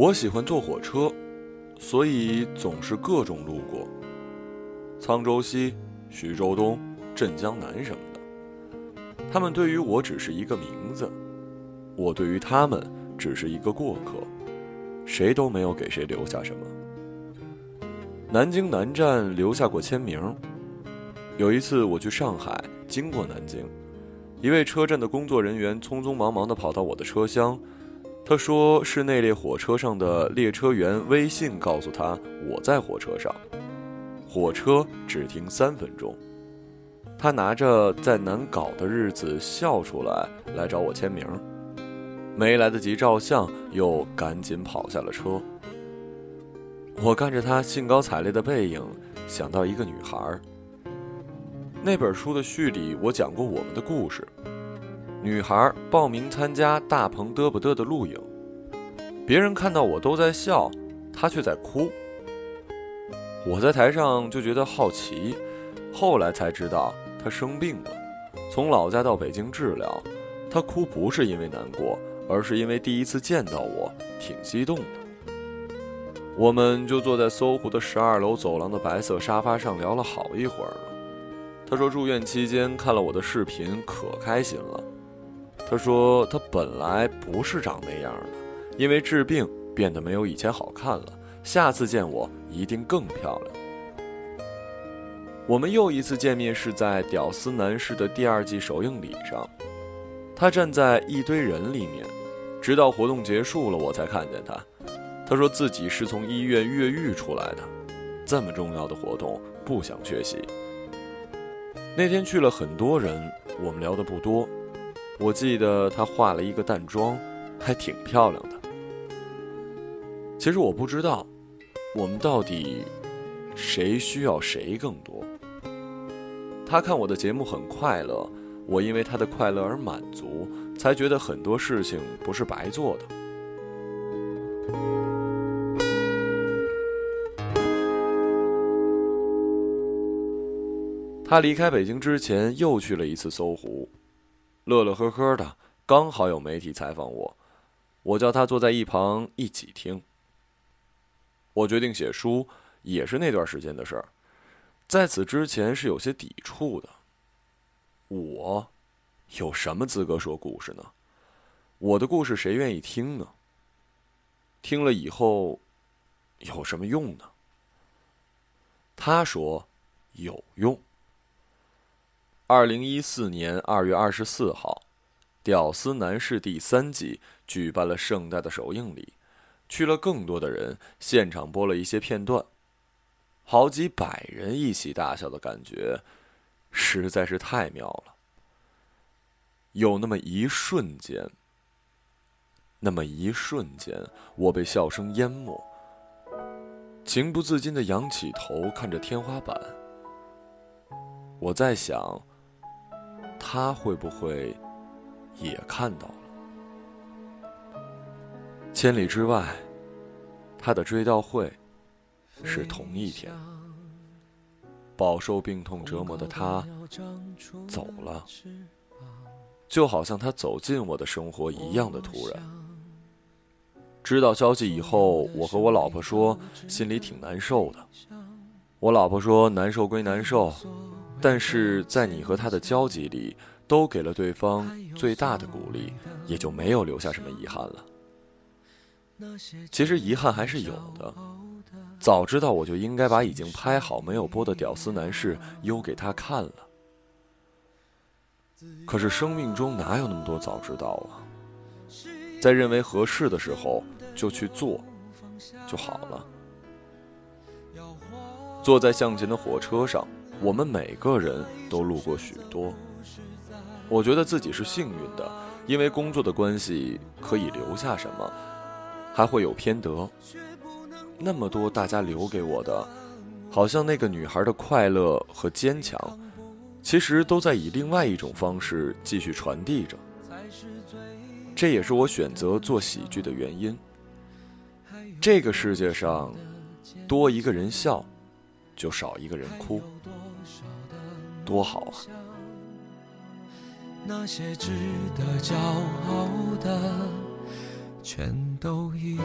我喜欢坐火车，所以总是各种路过沧州西、徐州东、镇江南什么的。他们对于我只是一个名字，我对于他们只是一个过客，谁都没有给谁留下什么。南京南站留下过签名。有一次我去上海，经过南京，一位车站的工作人员匆匆忙忙地跑到我的车厢，他说是那列火车上的列车员微信告诉他我在火车上，火车只停三分钟。他拿着在难搞的日子笑出来来找我签名，没来得及照相，又赶紧跑下了车。我看着他兴高采烈的背影，想到一个女孩。那本书的序里，我讲过我们的故事。女孩报名参加大鹏嘚不嘚的录影，别人看到我都在笑，她却在哭。我在台上就觉得好奇，后来才知道。她生病了，从老家到北京治疗。他哭不是因为难过，而是因为第一次见到我，挺激动的。我们就坐在搜狐的十二楼走廊的白色沙发上聊了好一会儿了。他说住院期间看了我的视频，可开心了。他说他本来不是长那样的，因为治病变得没有以前好看了。下次见我一定更漂亮。我们又一次见面是在《屌丝男士》的第二季首映礼上，他站在一堆人里面，直到活动结束了我才看见他。他说自己是从医院越狱出来的，这么重要的活动不想缺席。那天去了很多人，我们聊的不多。我记得她化了一个淡妆，还挺漂亮的。其实我不知道，我们到底谁需要谁更多。她看我的节目很快乐，我因为她的快乐而满足，才觉得很多事情不是白做的。他离开北京之前又去了一次搜狐，乐乐呵呵的，刚好有媒体采访我，我叫他坐在一旁一起听。我决定写书，也是那段时间的事儿。在此之前是有些抵触的。我有什么资格说故事呢？我的故事谁愿意听呢？听了以后有什么用呢？他说有用。二零一四年二月二十四号，《屌丝男士》第三季举办了盛大的首映礼，去了更多的人，现场播了一些片段。好几百人一起大笑的感觉，实在是太妙了。有那么一瞬间，那么一瞬间，我被笑声淹没，情不自禁的仰起头看着天花板。我在想，他会不会也看到了？千里之外，他的追悼会。是同一天，饱受病痛折磨的他走了，就好像他走进我的生活一样的突然。知道消息以后，我和我老婆说，心里挺难受的。我老婆说，难受归难受，但是在你和他的交集里，都给了对方最大的鼓励，也就没有留下什么遗憾了。其实遗憾还是有的。早知道我就应该把已经拍好没有播的《屌丝男士》邮给他看了。可是生命中哪有那么多早知道啊？在认为合适的时候就去做就好了。坐在向前的火车上，我们每个人都路过许多。我觉得自己是幸运的，因为工作的关系可以留下什么，还会有偏得。那么多大家留给我的，好像那个女孩的快乐和坚强，其实都在以另外一种方式继续传递着。这也是我选择做喜剧的原因。这个世界上，多一个人笑，就少一个人哭，多好啊！那些值得骄傲的，全都一样。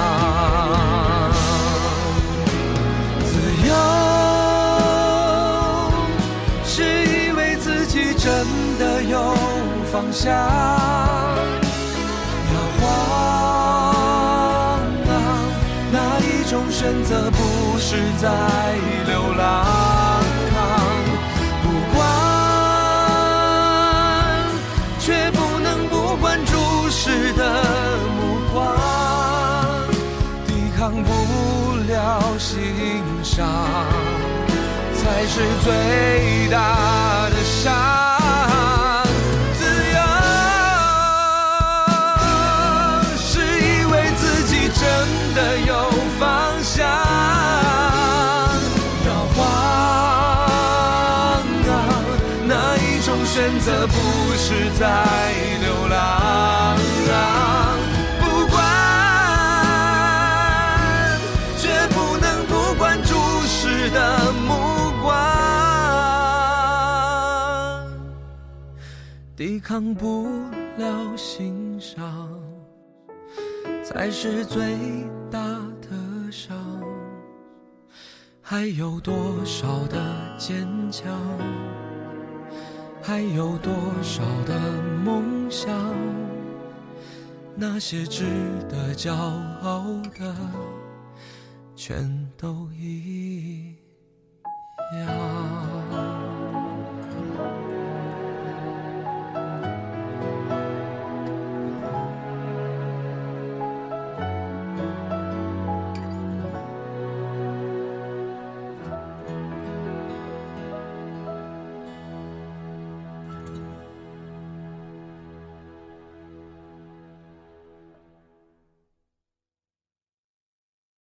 方向，摇晃啊！哪一种选择不是在流浪？不管，却不能不管注视的目光，抵抗不了心伤，才是最大的伤。在流浪，不管，绝不能不管注视的目光，抵抗不了欣赏，才是最大的伤。还有多少的坚强？还有多少的梦想？那些值得骄傲的全都一样。